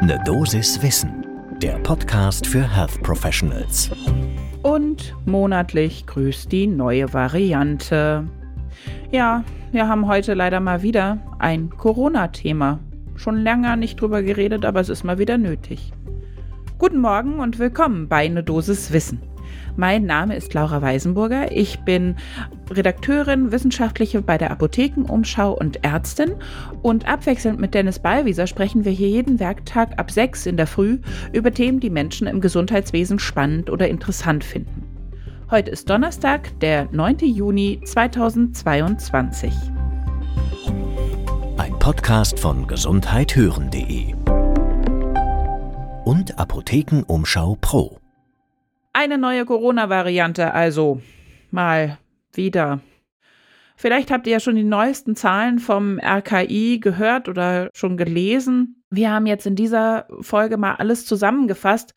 Ne Dosis Wissen, der Podcast für Health Professionals. Und monatlich grüßt die neue Variante. Ja, wir haben heute leider mal wieder ein Corona-Thema. Schon länger nicht drüber geredet, aber es ist mal wieder nötig. Guten Morgen und willkommen bei Ne Dosis Wissen. Mein Name ist Laura Weisenburger. Ich bin Redakteurin, Wissenschaftliche bei der Apothekenumschau und Ärztin. Und abwechselnd mit Dennis Ballwieser sprechen wir hier jeden Werktag ab 6 in der Früh über Themen, die Menschen im Gesundheitswesen spannend oder interessant finden. Heute ist Donnerstag, der 9. Juni 2022. Ein Podcast von gesundheithören.de und Apothekenumschau Pro. Eine neue Corona-Variante also. Mal wieder. Vielleicht habt ihr ja schon die neuesten Zahlen vom RKI gehört oder schon gelesen. Wir haben jetzt in dieser Folge mal alles zusammengefasst,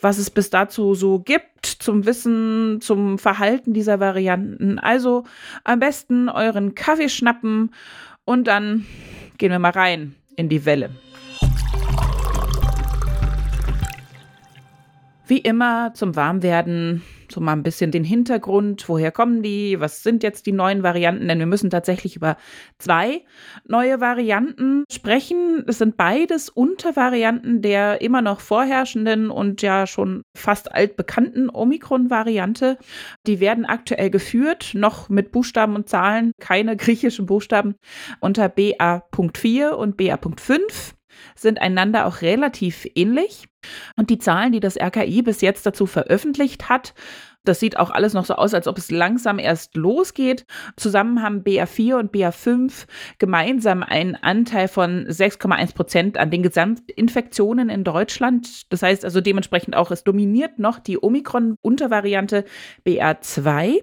was es bis dazu so gibt zum Wissen, zum Verhalten dieser Varianten. Also am besten euren Kaffee schnappen und dann gehen wir mal rein in die Welle. Wie immer zum Warmwerden, so mal ein bisschen den Hintergrund, woher kommen die, was sind jetzt die neuen Varianten, denn wir müssen tatsächlich über zwei neue Varianten sprechen. Es sind beides Untervarianten der immer noch vorherrschenden und ja schon fast altbekannten Omikron-Variante. Die werden aktuell geführt, noch mit Buchstaben und Zahlen, keine griechischen Buchstaben, unter BA.4 und BA.5 sind einander auch relativ ähnlich. Und die Zahlen, die das RKI bis jetzt dazu veröffentlicht hat, das sieht auch alles noch so aus, als ob es langsam erst losgeht. Zusammen haben BA4 und BA5 gemeinsam einen Anteil von 6,1 Prozent an den Gesamtinfektionen in Deutschland. Das heißt also dementsprechend auch, es dominiert noch die Omikron-Untervariante BA2.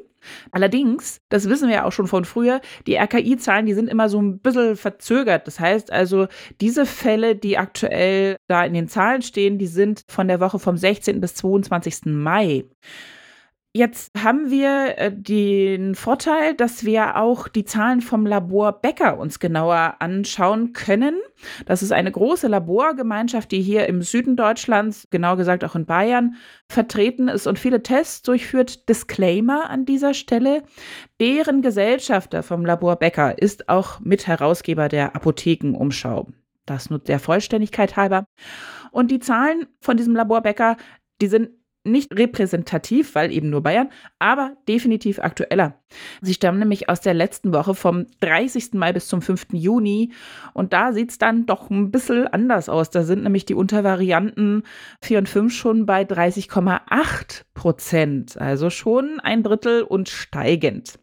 Allerdings, das wissen wir ja auch schon von früher, die RKI-Zahlen, die sind immer so ein bisschen verzögert. Das heißt also, diese Fälle, die aktuell da in den Zahlen stehen, die sind von der Woche vom 16. bis 22. Mai. Jetzt haben wir äh, den Vorteil, dass wir auch die Zahlen vom Labor Becker uns genauer anschauen können. Das ist eine große Laborgemeinschaft, die hier im Süden Deutschlands, genau gesagt auch in Bayern, vertreten ist und viele Tests durchführt. Disclaimer an dieser Stelle. Deren Gesellschafter vom Labor Becker ist auch Mitherausgeber der Apothekenumschau. Das nur der Vollständigkeit halber. Und die Zahlen von diesem Labor Becker, die sind nicht repräsentativ, weil eben nur Bayern, aber definitiv aktueller. Sie stammen nämlich aus der letzten Woche vom 30. Mai bis zum 5. Juni und da sieht es dann doch ein bisschen anders aus. Da sind nämlich die Untervarianten 4 und 5 schon bei 30,8 Prozent, also schon ein Drittel und steigend.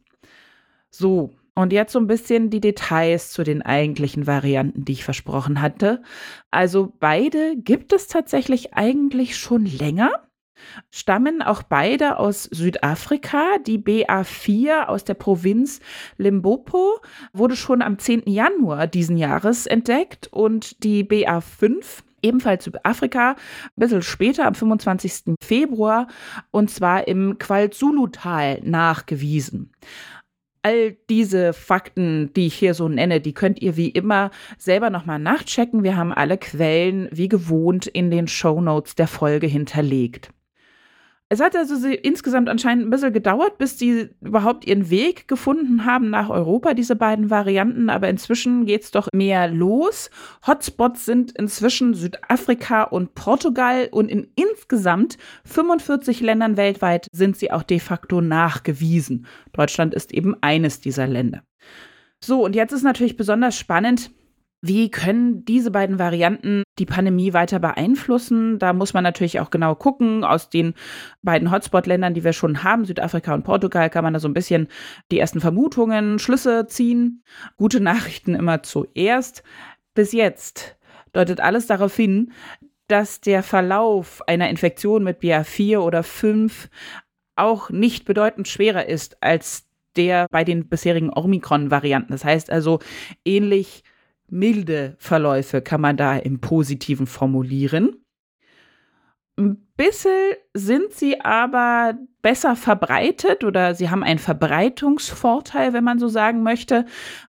So, und jetzt so ein bisschen die Details zu den eigentlichen Varianten, die ich versprochen hatte. Also beide gibt es tatsächlich eigentlich schon länger stammen auch beide aus Südafrika. Die BA4 aus der Provinz Limpopo wurde schon am 10. Januar diesen Jahres entdeckt und die BA5 ebenfalls Südafrika, ein bisschen später, am 25. Februar, und zwar im KwaZulu-Tal nachgewiesen. All diese Fakten, die ich hier so nenne, die könnt ihr wie immer selber nochmal nachchecken. Wir haben alle Quellen wie gewohnt in den Show Notes der Folge hinterlegt. Es hat also insgesamt anscheinend ein bisschen gedauert, bis die überhaupt ihren Weg gefunden haben nach Europa, diese beiden Varianten. Aber inzwischen geht es doch mehr los. Hotspots sind inzwischen Südafrika und Portugal und in insgesamt 45 Ländern weltweit sind sie auch de facto nachgewiesen. Deutschland ist eben eines dieser Länder. So, und jetzt ist natürlich besonders spannend, wie können diese beiden Varianten die Pandemie weiter beeinflussen? Da muss man natürlich auch genau gucken. Aus den beiden Hotspot-Ländern, die wir schon haben, Südafrika und Portugal, kann man da so ein bisschen die ersten Vermutungen, Schlüsse ziehen. Gute Nachrichten immer zuerst. Bis jetzt deutet alles darauf hin, dass der Verlauf einer Infektion mit BA4 oder 5 auch nicht bedeutend schwerer ist als der bei den bisherigen Omikron-Varianten. Das heißt also ähnlich milde Verläufe kann man da im Positiven formulieren. Bisschen sind sie aber besser verbreitet oder sie haben einen Verbreitungsvorteil, wenn man so sagen möchte.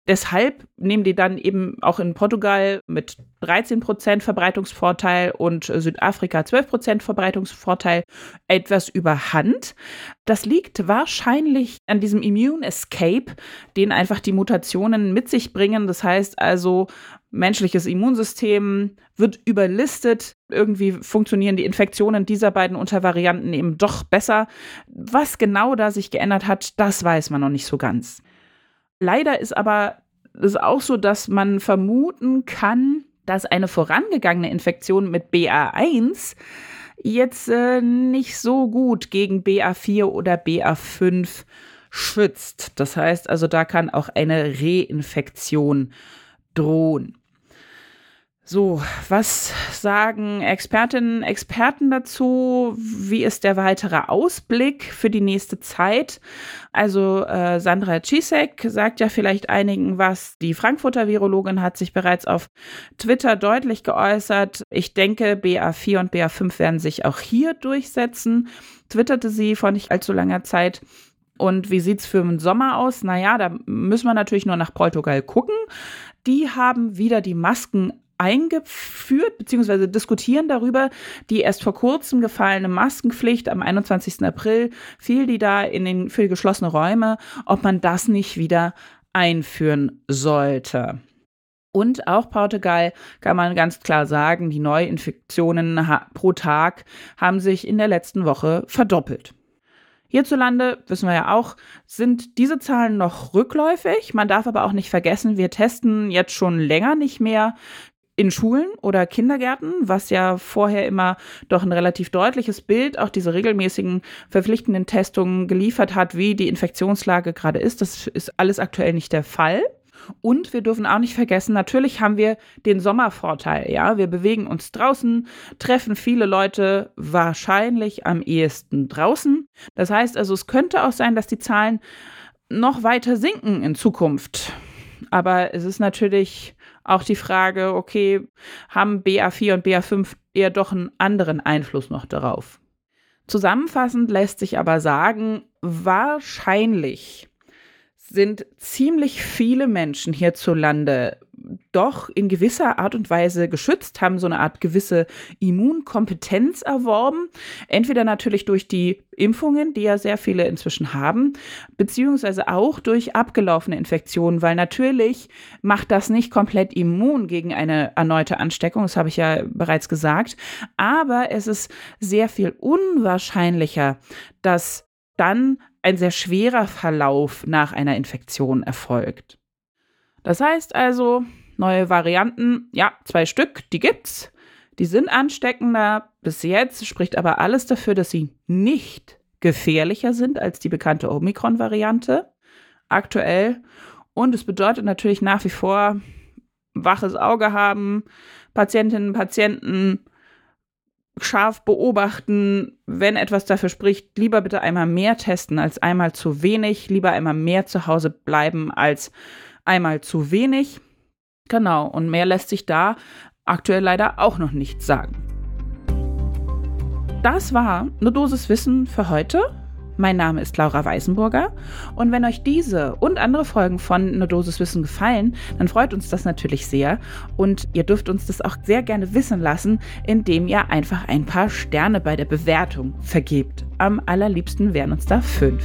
Deshalb nehmen die dann eben auch in Portugal mit 13 Prozent Verbreitungsvorteil und Südafrika 12 Prozent Verbreitungsvorteil etwas überhand. Das liegt wahrscheinlich an diesem Immune Escape, den einfach die Mutationen mit sich bringen. Das heißt also, menschliches Immunsystem wird überlistet. Irgendwie funktionieren die Infektionen dieser beiden Untervarianten eben doch besser. Was genau da sich geändert hat, das weiß man noch nicht so ganz. Leider ist aber es auch so, dass man vermuten kann, dass eine vorangegangene Infektion mit BA1 jetzt äh, nicht so gut gegen BA4 oder BA5 schützt. Das heißt also, da kann auch eine Reinfektion drohen. So, was sagen Expertinnen, Experten dazu? Wie ist der weitere Ausblick für die nächste Zeit? Also äh, Sandra Cisek sagt ja vielleicht einigen was. Die Frankfurter Virologin hat sich bereits auf Twitter deutlich geäußert. Ich denke, BA4 und BA5 werden sich auch hier durchsetzen, twitterte sie vor nicht allzu langer Zeit. Und wie sieht es für den Sommer aus? Naja, da müssen wir natürlich nur nach Portugal gucken. Die haben wieder die Masken eingeführt bzw. diskutieren darüber. Die erst vor kurzem gefallene Maskenpflicht am 21. April fiel die da in den für geschlossene Räume, ob man das nicht wieder einführen sollte. Und auch Portugal kann man ganz klar sagen, die Neuinfektionen pro Tag haben sich in der letzten Woche verdoppelt. Hierzulande, wissen wir ja auch, sind diese Zahlen noch rückläufig. Man darf aber auch nicht vergessen, wir testen jetzt schon länger nicht mehr in Schulen oder Kindergärten, was ja vorher immer doch ein relativ deutliches Bild, auch diese regelmäßigen verpflichtenden Testungen geliefert hat, wie die Infektionslage gerade ist. Das ist alles aktuell nicht der Fall. Und wir dürfen auch nicht vergessen, natürlich haben wir den Sommervorteil, ja. Wir bewegen uns draußen, treffen viele Leute wahrscheinlich am ehesten draußen. Das heißt also, es könnte auch sein, dass die Zahlen noch weiter sinken in Zukunft. Aber es ist natürlich auch die Frage, okay, haben BA4 und BA5 eher doch einen anderen Einfluss noch darauf? Zusammenfassend lässt sich aber sagen, wahrscheinlich sind ziemlich viele Menschen hierzulande doch in gewisser Art und Weise geschützt, haben so eine Art gewisse Immunkompetenz erworben. Entweder natürlich durch die Impfungen, die ja sehr viele inzwischen haben, beziehungsweise auch durch abgelaufene Infektionen, weil natürlich macht das nicht komplett immun gegen eine erneute Ansteckung, das habe ich ja bereits gesagt, aber es ist sehr viel unwahrscheinlicher, dass dann ein sehr schwerer Verlauf nach einer Infektion erfolgt. Das heißt also, neue Varianten, ja, zwei Stück, die gibt's. Die sind ansteckender. Bis jetzt spricht aber alles dafür, dass sie nicht gefährlicher sind als die bekannte Omikron-Variante aktuell. Und es bedeutet natürlich nach wie vor waches Auge haben, Patientinnen und Patienten scharf beobachten, wenn etwas dafür spricht, lieber bitte einmal mehr testen als einmal zu wenig, lieber einmal mehr zu Hause bleiben als einmal zu wenig. Genau, und mehr lässt sich da aktuell leider auch noch nicht sagen. Das war eine Dosis Wissen für heute. Mein Name ist Laura Weißenburger und wenn euch diese und andere Folgen von Eine Dosis Wissen gefallen, dann freut uns das natürlich sehr und ihr dürft uns das auch sehr gerne wissen lassen, indem ihr einfach ein paar Sterne bei der Bewertung vergebt. Am allerliebsten wären uns da fünf.